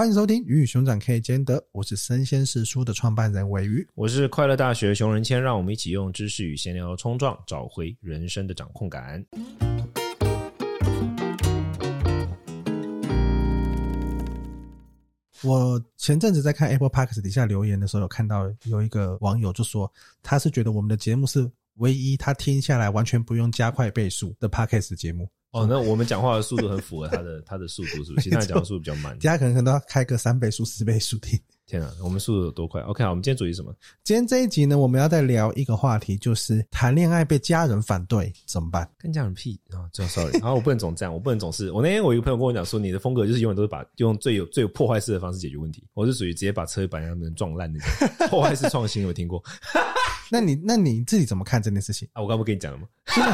欢迎收听《鱼与熊掌可以兼得》，我是生鲜时书的创办人鮪鱼，我是快乐大学熊仁谦，让我们一起用知识与闲聊冲撞，找回人生的掌控感。我前阵子在看 Apple Podcast 底下留言的时候，有看到有一个网友就说，他是觉得我们的节目是唯一他听下来完全不用加快倍速的 Podcast 节目。哦，那我们讲话的速度很符合他的 他的速度，是不是？其他人讲的速度比较慢，其他可能可能都要开个三倍速、四倍速听。天啊，我们速度有多快？OK，好，我们今天主题什么？今天这一集呢，我们要再聊一个话题，就是谈恋爱被家人反对怎么办？跟家人屁啊！这、哦、sorry，然后我不能总这样，我不能总是。我那天我一个朋友跟我讲说，你的风格就是永远都是把用最有最有破坏式的方式解决问题。我是属于直接把车板让别人撞烂那种 破坏式创新，有听过？那你那你自己怎么看这件事情啊？我刚不跟你讲了吗？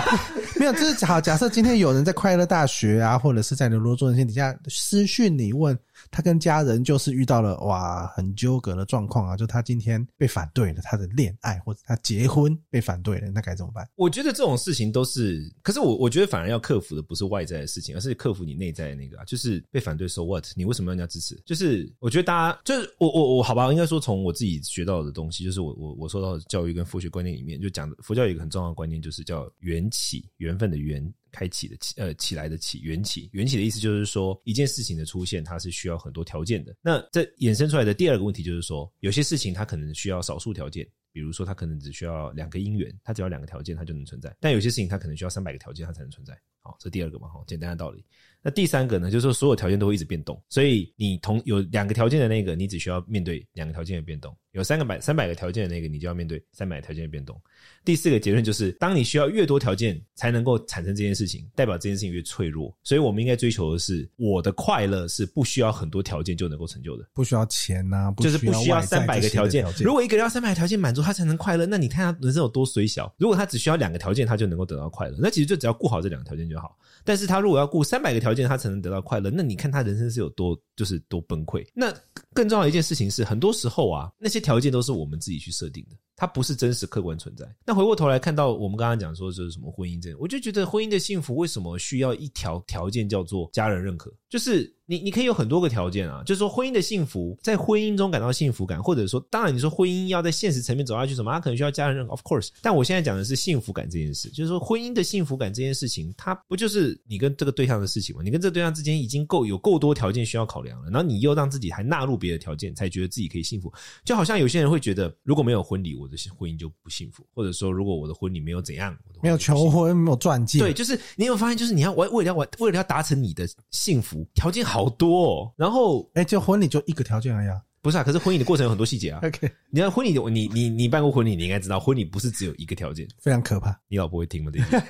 没有，就是好。假设今天有人在快乐大学啊，或者是在流落中心底下私讯你问。他跟家人就是遇到了哇很纠葛的状况啊，就他今天被反对了他的恋爱，或者他结婚被反对了，那该怎么办？我觉得这种事情都是，可是我我觉得反而要克服的不是外在的事情，而是克服你内在的那个啊，就是被反对。So what？你为什么要人家支持？就是我觉得大家就是我我我好吧，应该说从我自己学到的东西，就是我我我受到的教育跟佛学观念里面，就讲的佛教有一个很重要的观念，就是叫缘起，缘分的缘。开启的起，呃，起来的起，缘起，缘起的意思就是说，一件事情的出现，它是需要很多条件的。那这衍生出来的第二个问题就是说，有些事情它可能需要少数条件，比如说它可能只需要两个因缘，它只要两个条件它就能存在。但有些事情它可能需要三百个条件它才能存在。好，这第二个嘛，哈，简单的道理。那第三个呢，就是说所有条件都会一直变动，所以你同有两个条件的那个，你只需要面对两个条件的变动；有三个百三百个条件的那个，你就要面对三百个条件的变动。第四个结论就是，当你需要越多条件才能够产生这件事情，代表这件事情越脆弱。所以我们应该追求的是，我的快乐是不需要很多条件就能够成就的，不需要钱呐、啊，就是不需要三百个条件。如果一个人要三百个条件满足他才能快乐，那你看他人生有多虽小。如果他只需要两个条件，他就能够得到快乐，那其实就只要顾好这两个条件就好。但是他如果要顾三百个条件，他才能得到快乐。那你看他人生是有多就是多崩溃。那更重要的一件事情是，很多时候啊，那些条件都是我们自己去设定的。它不是真实客观存在。那回过头来看到我们刚刚讲说就是什么婚姻这样，我就觉得婚姻的幸福为什么需要一条条件叫做家人认可？就是你你可以有很多个条件啊，就是说婚姻的幸福，在婚姻中感到幸福感，或者说当然你说婚姻要在现实层面走下去什么，他可能需要家人认可，of course。但我现在讲的是幸福感这件事，就是说婚姻的幸福感这件事情，它不就是你跟这个对象的事情吗？你跟这个对象之间已经够有够多条件需要考量了，然后你又让自己还纳入别的条件，才觉得自己可以幸福。就好像有些人会觉得，如果没有婚礼，我的婚姻就不幸福，或者说，如果我的婚礼没有怎样，没有求婚，没有钻戒，对，就是你有发现，就是你要为为了要为了要达成你的幸福，条件好多哦。然后，哎，就婚礼就一个条件而已啊，不是啊？可是婚礼的过程有很多细节啊。OK，你看婚礼，你你你办过婚礼，你应该知道，婚礼不是只有一个条件，非常可怕。你老婆会听吗？这句，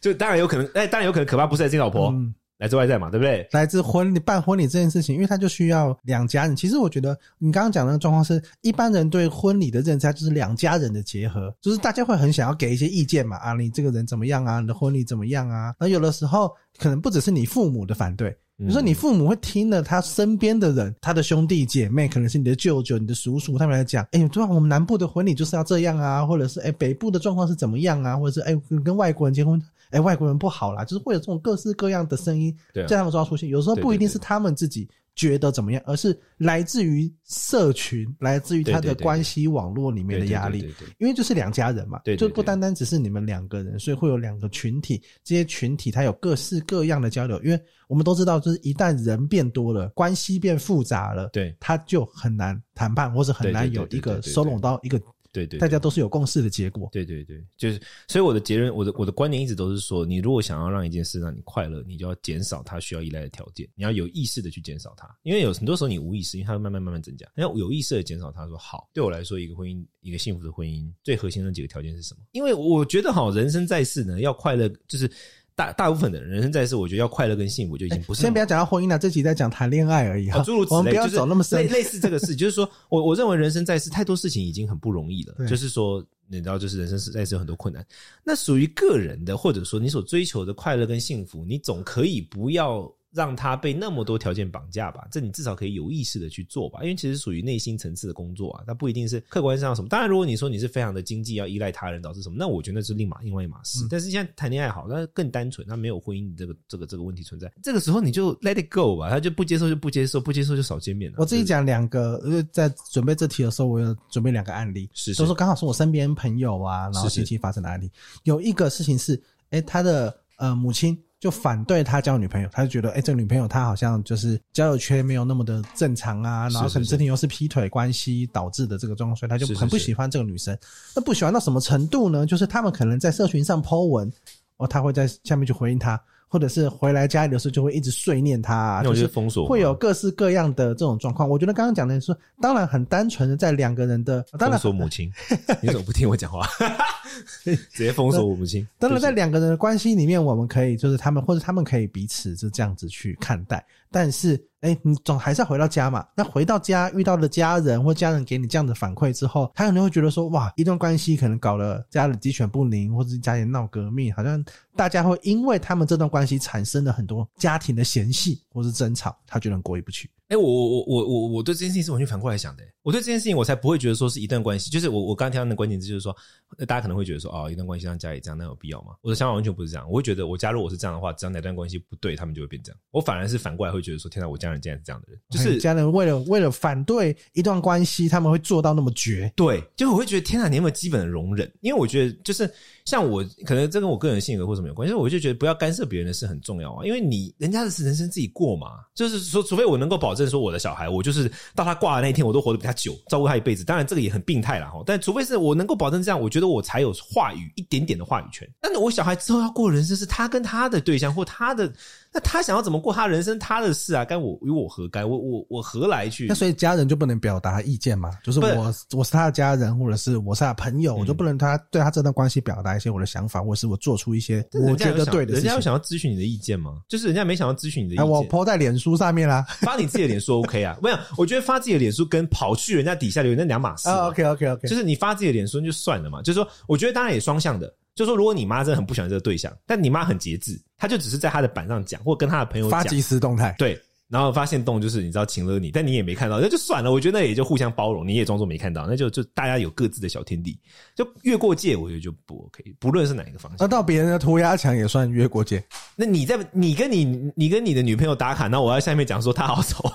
就当然有可能，哎，当然有可能可怕，不是在这老婆。嗯来自外在嘛，对不对？来自婚礼办婚礼这件事情，因为他就需要两家人。其实我觉得你刚刚讲的那个状况是，一般人对婚礼的认知就是两家人的结合，就是大家会很想要给一些意见嘛。啊，你这个人怎么样啊？你的婚礼怎么样啊？那有的时候可能不只是你父母的反对，比如说你父母会听了他身边的人，他的兄弟姐妹，可能是你的舅舅、你的叔叔，他们来讲，哎，对啊，我们南部的婚礼就是要这样啊，或者是哎，北部的状况是怎么样啊，或者是哎，跟外国人结婚。哎、欸，外国人不好啦，就是会有这种各式各样的声音在他们中出现。有时候不一定是他们自己觉得怎么样，而是来自于社群，来自于他的关系网络里面的压力。因为就是两家人嘛，就不单单只是你们两个人，所以会有两个群体。这些群体它有各式各样的交流。因为我们都知道，就是一旦人变多了，关系变复杂了，对，他就很难谈判，或者很难有一个收拢到一个。对，对对，大家都是有共识的结果。对对对，就是，所以我的结论，我的我的观点一直都是说，你如果想要让一件事让你快乐，你就要减少它需要依赖的条件，你要有意识的去减少它，因为有很多时候你无意识，因为它会慢慢慢慢增加，你要有意识的减少它。说好，对我来说，一个婚姻，一个幸福的婚姻，最核心的几个条件是什么？因为我觉得好，人生在世呢，要快乐，就是。大大部分的人，生在世，我觉得要快乐跟幸福就已经不是。先不要讲到婚姻了，这集在讲谈恋爱而已哈。诸如此类，我们不要走那么深。类似这个事，就是说我我认为人生在世太多事情已经很不容易了。就是说，你知道，就是人生在是有很多困难。那属于个人的，或者说你所追求的快乐跟幸福，你总可以不要让他被那么多条件绑架吧？这你至少可以有意识的去做吧，因为其实属于内心层次的工作啊，它不一定是客观上什么。当然，如果你说你是非常的经济要依赖他人导致什么，那我觉得那是另码另外一码事。嗯、但是现在谈恋爱好，那更单纯，他没有婚姻这个这个这个问题存在。这个时候你就 let it go 吧，他就不接受就不接受，不接受就少见面了。我自己讲两个，因为在准备这题的时候，我有准备两个案例，是，是，都是刚好是我身边朋友啊，然后近期发生的案例。是是有一个事情是，哎，他的呃母亲。就反对他交女朋友，他就觉得，哎、这个女朋友她好像就是交友圈没有那么的正常啊，然后可能之前又是劈腿关系导致的这个状况，所以他就很不喜欢这个女生。那不喜欢到什么程度呢？就是他们可能在社群上 po 文，哦，他会在下面去回应他。或者是回来家里的时候就会一直碎念他，啊，就是封锁，会有各式各样的这种状况。我觉得刚刚讲的是，当然很单纯的在两个人的当然封锁母亲，你怎么不听我讲话？直接封锁我母亲。当然在两个人的关系里面，我们可以就是他们或者他们可以彼此就这样子去看待，但是。哎，你总还是要回到家嘛？那回到家遇到了家人或家人给你这样的反馈之后，他可能会觉得说：哇，一段关系可能搞了家里鸡犬不宁，或者家里闹革命，好像大家会因为他们这段关系产生了很多家庭的嫌隙或是争吵，他觉得很过意不去。哎，我我我我我对这件事情是完全反过来想的。我对这件事情，我才不会觉得说是一段关系。就是我我刚刚听到那个关键字，就是说，大家可能会觉得说，哦，一段关系让家里这样，那有必要吗？我的想法完全不是这样。我会觉得，我假如我是这样的话，只要哪段关系不对，他们就会变这样。我反而是反过来会觉得说，天哪，我家人竟然是这样的人，就是家人为了为了反对一段关系，他们会做到那么绝。对，就我会觉得，天哪，你有没有基本的容忍？因为我觉得，就是像我，可能这跟我个人性格或什么有关系。我就觉得不要干涉别人的事很重要啊，因为你人家的是人生自己过嘛。就是说，除非我能够保证说我的小孩我。就是到他挂的那一天，我都活得比他久，照顾他一辈子。当然，这个也很病态了哈。但除非是我能够保证这样，我觉得我才有话语一点点的话语权。但我小孩之后要过人生，是他跟他的对象或他的。那他想要怎么过他人生，他的事啊，该我与我何干？我我我何来去？那所以家人就不能表达意见嘛？就是我是我是他的家人，或者是我是他的朋友，嗯、我就不能他对他这段关系表达一些我的想法，或者是我做出一些我觉得对的事情。人家有想要咨询你的意见吗？就是人家没想要咨询你的意见。我 po 在脸书上面啦，发你自己的脸书 OK 啊？没有，我觉得发自己的脸书跟跑去人家底下留言那两码事。啊，OK OK OK，就是你发自己的脸书就算了嘛。就是说，我觉得当然也双向的。就说如果你妈真的很不喜欢这个对象，但你妈很节制，她就只是在她的板上讲，或跟她的朋友讲发即时动态，对。然后发现动就是你知道情了你，但你也没看到，那就算了。我觉得那也就互相包容，你也装作没看到，那就就大家有各自的小天地，就越过界，我觉得就不 OK。不论是哪一个方向，那到别人的涂鸦墙也算越过界。那你在你跟你你跟你的女朋友打卡，那我要下面讲说她好丑，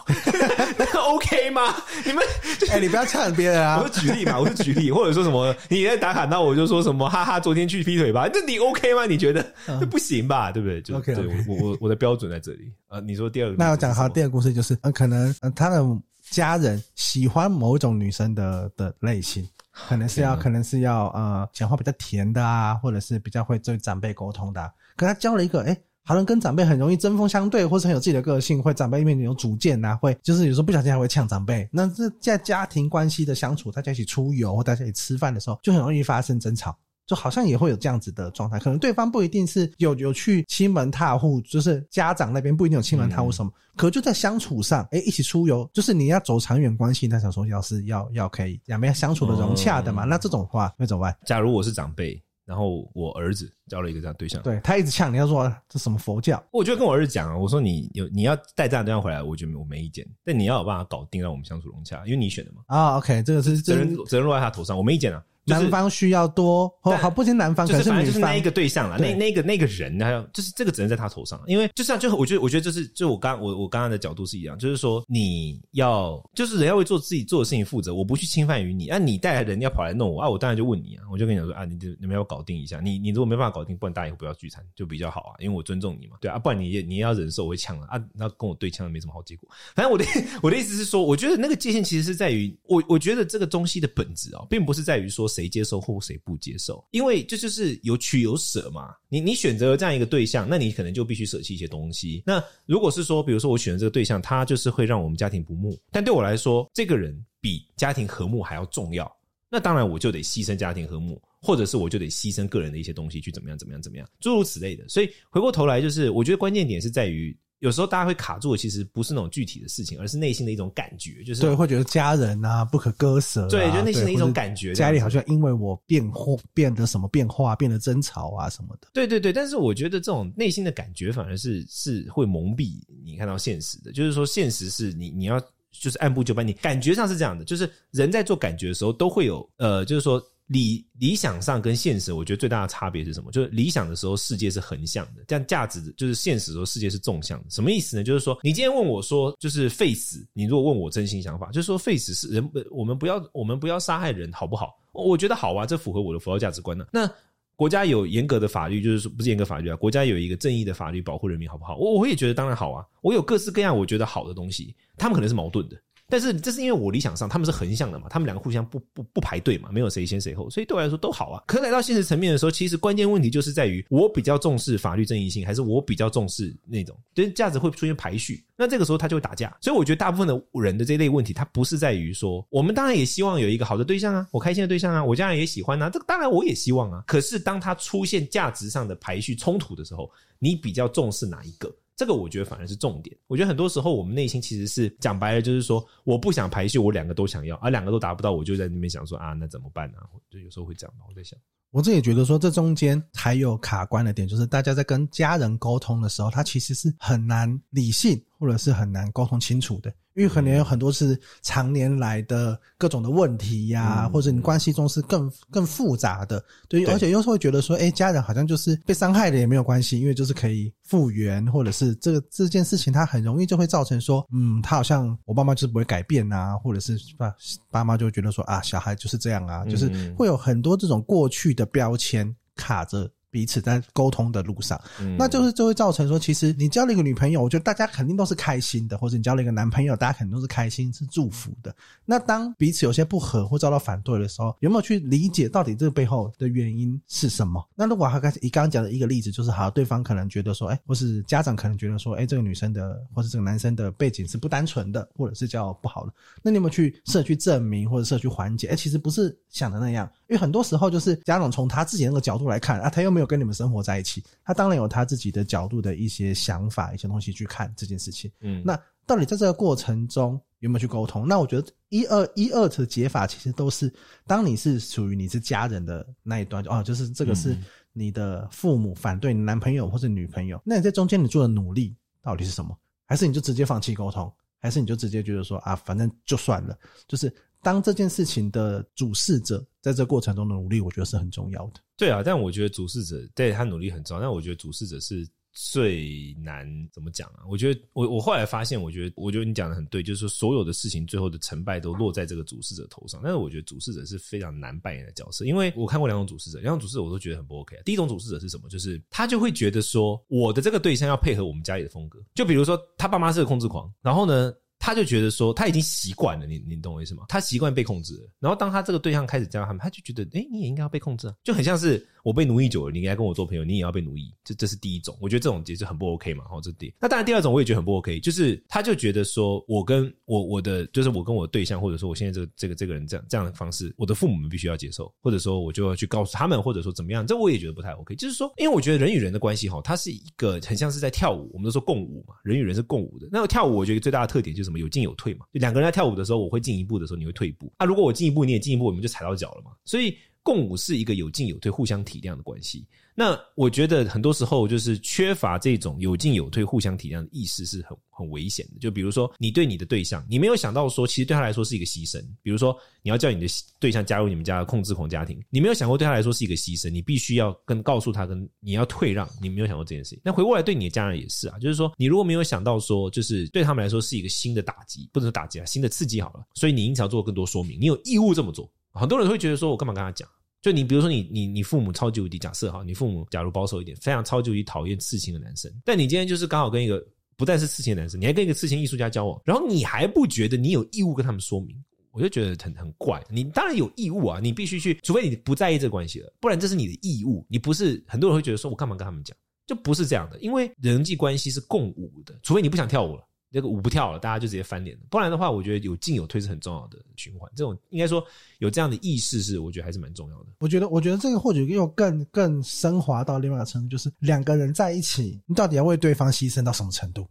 那 OK 吗？你们哎、欸，你不要呛别人啊！我是举例嘛，我是举例，或者说什么你在打卡，那我就说什么哈哈，昨天去劈腿吧？那你 OK 吗？你觉得这、嗯、不行吧？对不对？就 OK，, okay. 对我我我的标准在这里。呃，你说第二个，那我讲好，第二个故事就是，呃，可能呃，他的家人喜欢某一种女生的的类型，可能是要，可能是要呃，讲话比较甜的啊，或者是比较会对长辈沟通的啊。可他交了一个，诶好像跟长辈很容易针锋相对，或是很有自己的个性，会长辈面前有主见呐，会就是有时候不小心还会呛长辈。那这在家庭关系的相处，大家一起出游或大家一起吃饭的时候，就很容易发生争吵。就好像也会有这样子的状态，可能对方不一定是有有去欺门踏户，就是家长那边不一定有欺门踏户什么，嗯、可就在相处上，诶、欸、一起出游，就是你要走长远关系，那想说要是要要可以两边相处的融洽的嘛，嗯、那这种话那怎么办？假如我是长辈，然后我儿子交了一个这样对象，对他一直呛，你要说这什么佛教？我就跟我儿子讲啊，我说你有你要带这样对象回来，我觉得我没意见，但你要有办法搞定，让我们相处融洽，因为你选的嘛。啊、oh,，OK，这个是责任责任落在他头上，我没意见啊。就是、男方需要多哦，好，不仅男方，就是反正，就是那一个对象了，那那个那个人，还有就是这个只能在他头上，因为就像就我觉得，我觉得就是就我刚我我刚刚的角度是一样，就是说你要就是人要为做自己做的事情负责，我不去侵犯于你，啊，你带来人要跑来弄我啊，我当然就问你啊，我就跟你讲说啊，你你们要搞定一下，你你如果没办法搞定，不然大家以后不要聚餐就比较好啊，因为我尊重你嘛，对啊，不然你也你也要忍受我会呛了，啊，那跟我对呛没什么好结果。反正我的 我的意思是说，我觉得那个界限其实是在于我我觉得这个东西的本质啊，并不是在于说谁接受或谁。不接受，因为这就是有取有舍嘛。你你选择了这样一个对象，那你可能就必须舍弃一些东西。那如果是说，比如说我选择这个对象，他就是会让我们家庭不睦，但对我来说，这个人比家庭和睦还要重要。那当然，我就得牺牲家庭和睦，或者是我就得牺牲个人的一些东西去怎么样怎么样怎么样，诸如此类的。所以回过头来，就是我觉得关键点是在于有时候大家会卡住的，其实不是那种具体的事情，而是内心的一种感觉，就是对，会觉得家人啊不可割舍、啊，对，就内心的一种感觉，家里好像因为我变化变得什么变化，变得争吵啊什么的。对对对，但是我觉得这种内心的感觉反而是是会蒙蔽你看到现实的，就是说现实是你你要就是按部就班，你感觉上是这样的，就是人在做感觉的时候都会有呃，就是说。理理想上跟现实，我觉得最大的差别是什么？就是理想的时候，世界是横向的；这样价值就是现实的时候，世界是纵向的。什么意思呢？就是说，你今天问我说，就是废死，你如果问我真心想法，就是说废死是人，我们不要，我们不要杀害人，好不好？我觉得好啊，这符合我的佛教价值观呢。那国家有严格的法律，就是说不是严格法律啊，国家有一个正义的法律保护人民，好不好？我我也觉得当然好啊。我有各式各样我觉得好的东西，他们可能是矛盾的。但是这是因为我理想上他们是横向的嘛，他们两个互相不不不排队嘛，没有谁先谁后，所以对我来说都好啊。可来到现实层面的时候，其实关键问题就是在于我比较重视法律正义性，还是我比较重视那种，就是价值会出现排序，那这个时候他就会打架。所以我觉得大部分的人的这类问题，它不是在于说我们当然也希望有一个好的对象啊，我开心的对象啊，我家人也喜欢啊，这个当然我也希望啊。可是当他出现价值上的排序冲突的时候，你比较重视哪一个？这个我觉得反而是重点。我觉得很多时候我们内心其实是讲白了，就是说我不想排序，我两个都想要，而两个都达不到，我就在那边想说啊，那怎么办呢？就有时候会这样。我在想，我自己觉得说，这中间还有卡关的点，就是大家在跟家人沟通的时候，他其实是很难理性，或者是很难沟通清楚的。因为可能有很多是常年来的各种的问题呀、啊，嗯、或者你关系中是更更复杂的，对，对而且有时候会觉得说，哎，家人好像就是被伤害了也没有关系，因为就是可以复原，或者是这个这件事情它很容易就会造成说，嗯，他好像我爸妈就是不会改变啊，或者是爸爸妈就会觉得说啊，小孩就是这样啊，就是会有很多这种过去的标签卡着。彼此在沟通的路上，嗯、那就是就会造成说，其实你交了一个女朋友，我觉得大家肯定都是开心的，或者你交了一个男朋友，大家肯定都是开心是祝福的。那当彼此有些不和或遭到反对的时候，有没有去理解到底这个背后的原因是什么？那如果他开始以刚刚讲的一个例子，就是好，对方可能觉得说，哎，或是家长可能觉得说，哎，这个女生的或是这个男生的背景是不单纯的，或者是叫不好的，那你有没有去试着去证明或者试着去缓解？哎，其实不是想的那样。因为很多时候就是家长从他自己那个角度来看啊，他又没有跟你们生活在一起，他当然有他自己的角度的一些想法、一些东西去看这件事情。嗯，那到底在这个过程中有没有去沟通？那我觉得一二一二的解法其实都是，当你是属于你是家人的那一端，哦，就是这个是你的父母反对你男朋友或者女朋友，那你在中间你做的努力到底是什么？还是你就直接放弃沟通？还是你就直接觉得说啊，反正就算了，就是。当这件事情的主事者在这过程中的努力，我觉得是很重要的。对啊，但我觉得主事者对他努力很重要，但我觉得主事者是最难怎么讲啊？我觉得我我后来发现，我觉得我觉得你讲的很对，就是说所有的事情最后的成败都落在这个主事者头上。但是我觉得主事者是非常难扮演的角色，因为我看过两种主事者，两种主事者我都觉得很不 OK。第一种主事者是什么？就是他就会觉得说，我的这个对象要配合我们家里的风格，就比如说他爸妈是个控制狂，然后呢，他就觉得说，他已经习惯了，你你懂我意思吗？他习惯被控制，然后当他这个对象开始教他们，他就觉得，诶，你也应该要被控制啊，就很像是。我被奴役久了，你应该跟我做朋友，你也要被奴役，这这是第一种。我觉得这种其实很不 OK 嘛，好，这是第。那当然，第二种我也觉得很不 OK，就是他就觉得说，我跟我我的就是我跟我对象，或者说我现在这个这个这个人这样这样的方式，我的父母们必须要接受，或者说我就要去告诉他们，或者说怎么样，这我也觉得不太 OK。就是说，因为我觉得人与人的关系哈，它是一个很像是在跳舞，我们都说共舞嘛，人与人是共舞的。那个跳舞，我觉得最大的特点就是什么？有进有退嘛。就两个人在跳舞的时候，我会进一步的时候，你会退一步。啊，如果我进一步，你也进一步，我们就踩到脚了嘛。所以。共舞是一个有进有退、互相体谅的关系。那我觉得很多时候就是缺乏这种有进有退、互相体谅的意识是很很危险的。就比如说，你对你的对象，你没有想到说，其实对他来说是一个牺牲。比如说，你要叫你的对象加入你们家的控制狂家庭，你没有想过对他来说是一个牺牲，你必须要跟告诉他，跟你要退让，你没有想过这件事情。那回过来对你的家人也是啊，就是说，你如果没有想到说，就是对他们来说是一个新的打击，不能说打击啊，新的刺激好了，所以你因此要做更多说明，你有义务这么做。很多人会觉得说，我干嘛跟他讲？就你比如说你你你父母超级无敌假设哈，你父母假如保守一点，非常超级无敌讨厌刺青的男生，但你今天就是刚好跟一个不但是刺青的男生，你还跟一个刺青艺术家交往，然后你还不觉得你有义务跟他们说明，我就觉得很很怪。你当然有义务啊，你必须去，除非你不在意这个关系了，不然这是你的义务。你不是很多人会觉得说我干嘛跟他们讲，就不是这样的，因为人际关系是共舞的，除非你不想跳舞了。这个舞不跳了，大家就直接翻脸了。不然的话，我觉得有进有退是很重要的循环。这种应该说有这样的意识，是我觉得还是蛮重要的。我觉得，我觉得这个或许又更更升华到另外一个程度，就是两个人在一起，你到底要为对方牺牲到什么程度？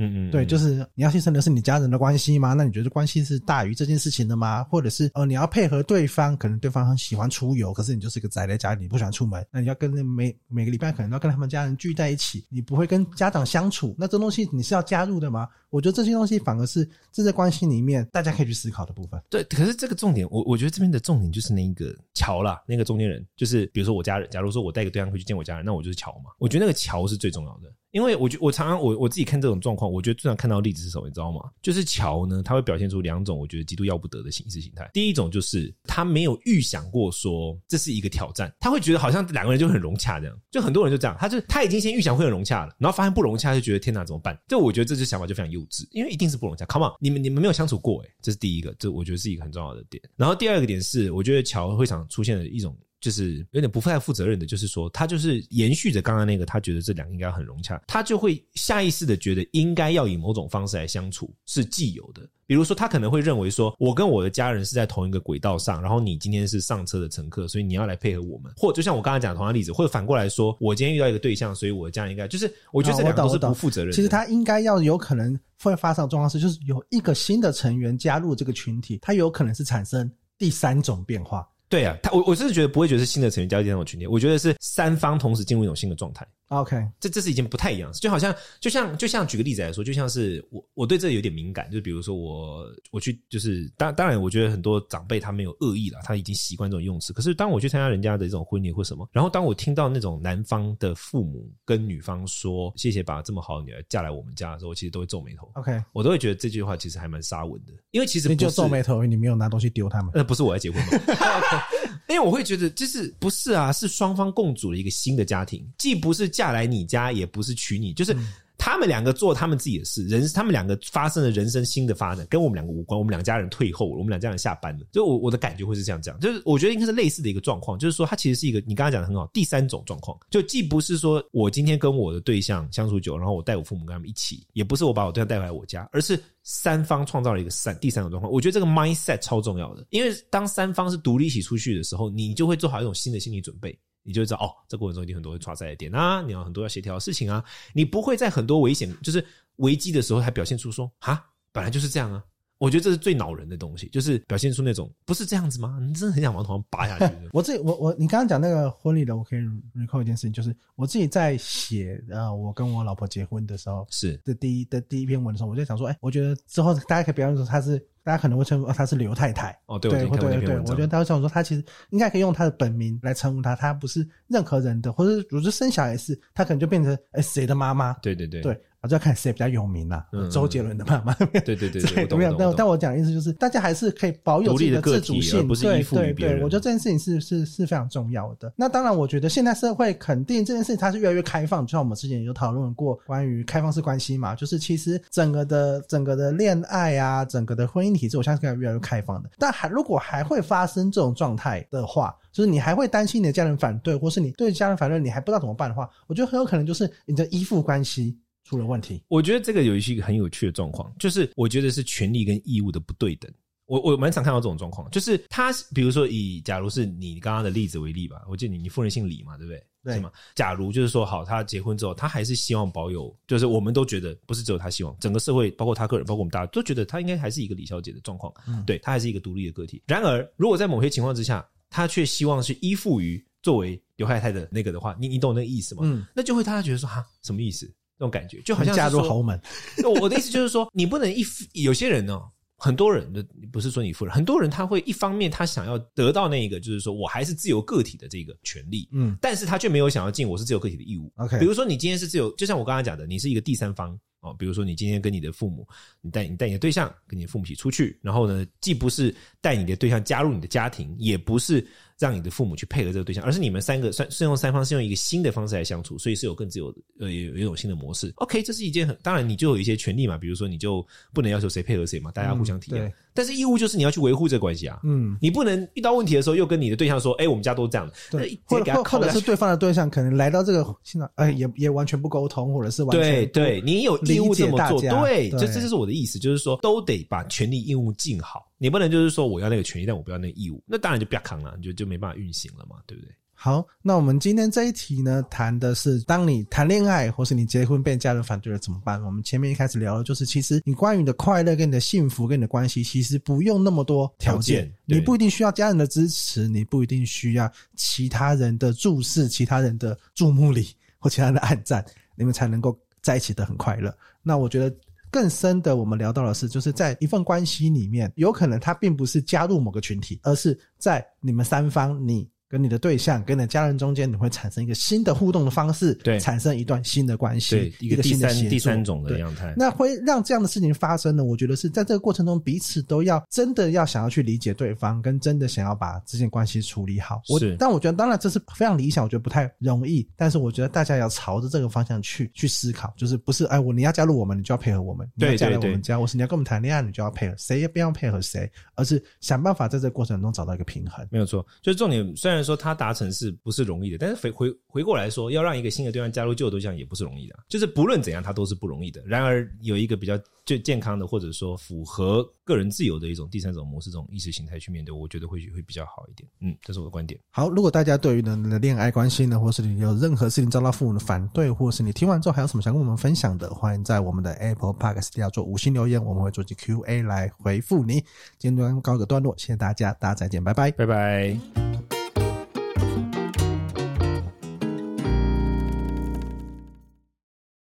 嗯嗯，对，就是你要牺牲的是你家人的关系吗？那你觉得关系是大于这件事情的吗？或者是哦，你要配合对方，可能对方很喜欢出游，可是你就是一个宅在家里，你不喜欢出门，那你要跟那每每个礼拜可能要跟他们家人聚在一起，你不会跟家长相处，那这东西你是要加入的吗？我觉得这些东西反而是这在关系里面大家可以去思考的部分。对，可是这个重点，我我觉得这边的重点就是那一个桥啦，那个中间人，就是比如说我家人，假如说我带一个对象回去见我家人，那我就是桥嘛。我觉得那个桥是最重要的。因为我觉我常常我我自己看这种状况，我觉得最常看到的例子是什么，你知道吗？就是桥呢，他会表现出两种我觉得极度要不得的形式形态。第一种就是他没有预想过说这是一个挑战，他会觉得好像两个人就很融洽这样，就很多人就这样，他就他已经先预想会很融洽了，然后发现不融洽就觉得天哪怎么办？就我觉得这些想法就非常优幼稚，因为一定是不融洽。Come on，你们你们没有相处过诶，这是第一个，这我觉得是一个很重要的点。然后第二个点是，我觉得乔会场出现了一种。就是有点不太负责任的，就是说他就是延续着刚刚那个，他觉得这两个应该很融洽，他就会下意识的觉得应该要以某种方式来相处是既有的。比如说，他可能会认为说，我跟我的家人是在同一个轨道上，然后你今天是上车的乘客，所以你要来配合我们。或就像我刚才讲的同样例子，或者反过来说，我今天遇到一个对象，所以我的家人应该就是，我觉得这两个都是不负责任。其实他应该要有可能会发生状况是，就是有一个新的成员加入这个群体，他有可能是产生第三种变化。对啊，他我我是觉得不会觉得是新的成员加入这种群体，我觉得是三方同时进入一种新的状态。OK，这这是一件不太一样的，就好像就像就像举个例子来说，就像是我我对这有点敏感，就比如说我我去就是当当然，我觉得很多长辈他没有恶意了，他已经习惯这种用词。可是当我去参加人家的这种婚礼或什么，然后当我听到那种男方的父母跟女方说谢谢把这么好的女儿嫁来我们家的时候，我其实都会皱眉头。OK，我都会觉得这句话其实还蛮杀文的，因为其实你就皱眉头，你没有拿东西丢他们。那不是我要结婚吗. 因为我会觉得就是不是啊，是双方共组了一个新的家庭，既不是嫁来你家。也不是娶你，就是他们两个做他们自己的事，人他们两个发生了人生新的发展，跟我们两个无关。我们两家人退后了，我们两家人下班了。就我我的感觉会是这样讲，就是我觉得应该是类似的一个状况，就是说他其实是一个你刚刚讲的很好，第三种状况，就既不是说我今天跟我的对象相处久，然后我带我父母跟他们一起，也不是我把我对象带回来我家，而是三方创造了一个三第三种状况。我觉得这个 mindset 超重要的，因为当三方是独立一起出去的时候，你就会做好一种新的心理准备。你就知道哦，这过程中一定很多会抓在一点啊，你要很多要协调的事情啊，你不会在很多危险就是危机的时候还表现出说啊，本来就是这样啊。我觉得这是最恼人的东西，就是表现出那种不是这样子吗？你真的很想往头上拔下去。我自己，我我你刚刚讲那个婚礼的，我可以 recall 一件事情，就是我自己在写呃，我跟我老婆结婚的时候是的第一的第一篇文的时候，我就想说，哎，我觉得之后大家可以表现出她是。大家可能会称呼她是刘太太哦，对对对对，我觉得大家想说她其实应该可以用她的本名来称呼她，她不是任何人的，或者如果生小孩是，她可能就变成哎谁的妈妈？对对对对。我就要看谁比较有名啦，嗯、周杰伦的妈妈。对对对对，没有。但但我讲的意思就是，大家还是可以保有自己的自主性，不是依附。对对对，我觉得这件事情是是是非常重要的。那当然，我觉得现在社会肯定这件事情它是越来越开放，就像我们之前有讨论过关于开放式关系嘛，就是其实整个的整个的恋爱啊，整个的婚姻体制，我相信是越来越开放的。但还如果还会发生这种状态的话，就是你还会担心你的家人反对，或是你对家人反对，你还不知道怎么办的话，我觉得很有可能就是你的依附关系。出了问题，我觉得这个有一些很有趣的状况，就是我觉得是权利跟义务的不对等。我我蛮常看到这种状况，就是他比如说以假如是你刚刚的例子为例吧，我记得你你夫人姓李嘛，对不对？对。是吗？假如就是说好，他结婚之后，他还是希望保有，就是我们都觉得不是只有他希望，整个社会包括他个人，包括我们大家都觉得他应该还是一个李小姐的状况，嗯，对，他还是一个独立的个体。然而，如果在某些情况之下，他却希望是依附于作为刘太太的那个的话，你你懂那个意思吗？嗯，那就会大家觉得说哈，什么意思？这种感觉就好像嫁入豪门。我的意思就是说，你不能一有些人呢，很多人的不是说你富人，很多人他会一方面他想要得到那个，就是说我还是自由个体的这个权利，嗯，但是他却没有想要尽我是自由个体的义务。OK，比如说你今天是自由，就像我刚刚讲的，你是一个第三方哦，比如说你今天跟你的父母，你带你带你的对象跟你的父母一起出去，然后呢，既不是带你的对象加入你的家庭，也不是。让你的父母去配合这个对象，而是你们三个算是用三方是用一个新的方式来相处，所以是有更自由的呃有有一种新的模式。OK，这是一件很当然你就有一些权利嘛，比如说你就不能要求谁配合谁嘛，大家互相体谅。嗯但是义务就是你要去维护这个关系啊，嗯，你不能遇到问题的时候又跟你的对象说，哎、欸，我们家都是这样的，对，或者或者是对方的对象可能来到这个现在，哎，也也完全不沟通，或者是完全对对，你有义务这么做，对，这这就是我的意思，就是说都得把权利义务尽好，你不能就是说我要那个权益，但我不要那个义务，那当然就不要扛了，你就就没办法运行了嘛，对不对？好，那我们今天这一题呢，谈的是当你谈恋爱或是你结婚被家人反对了怎么办？我们前面一开始聊的就是，其实你关于你的快乐跟你的幸福跟你的关系，其实不用那么多条件，条件，你不一定需要家人的支持，你不一定需要其他人的注视、其他人的注目礼或其他人的暗赞，你们才能够在一起的很快乐。那我觉得更深的，我们聊到的是，就是在一份关系里面，有可能他并不是加入某个群体，而是在你们三方你。跟你的对象、跟你的家人中间，你会产生一个新的互动的方式，对，产生一段新的关系，对，一个新的第三种的样态。那会让这样的事情发生呢？我觉得是在这个过程中，彼此都要真的要想要去理解对方，跟真的想要把之间关系处理好。我是，但我觉得当然这是非常理想，我觉得不太容易。但是我觉得大家要朝着这个方向去去思考，就是不是哎，我你要加入我们，你就要配合我们；你要加入我们家，我是你要跟我们谈恋爱，你就要配合，谁也不要配合谁，而是想办法在这个过程中找到一个平衡。没有错，就是重点。虽然说他达成。是不是容易的？但是回回回过来说，要让一个新的对象加入旧的对象也不是容易的。就是不论怎样，它都是不容易的。然而，有一个比较就健康的，或者说符合个人自由的一种第三种模式，这种意识形态去面对，我觉得会会比较好一点。嗯，这是我的观点。好，如果大家对于你的恋爱关系呢，或是你有任何事情遭到父母的反对，或是你听完之后还有什么想跟我们分享的，欢迎在我们的 Apple Podcast 底下做五星留言，我们会做起 Q&A 来回复你。今天就告个段落，谢谢大家，大家再见，拜拜，拜拜。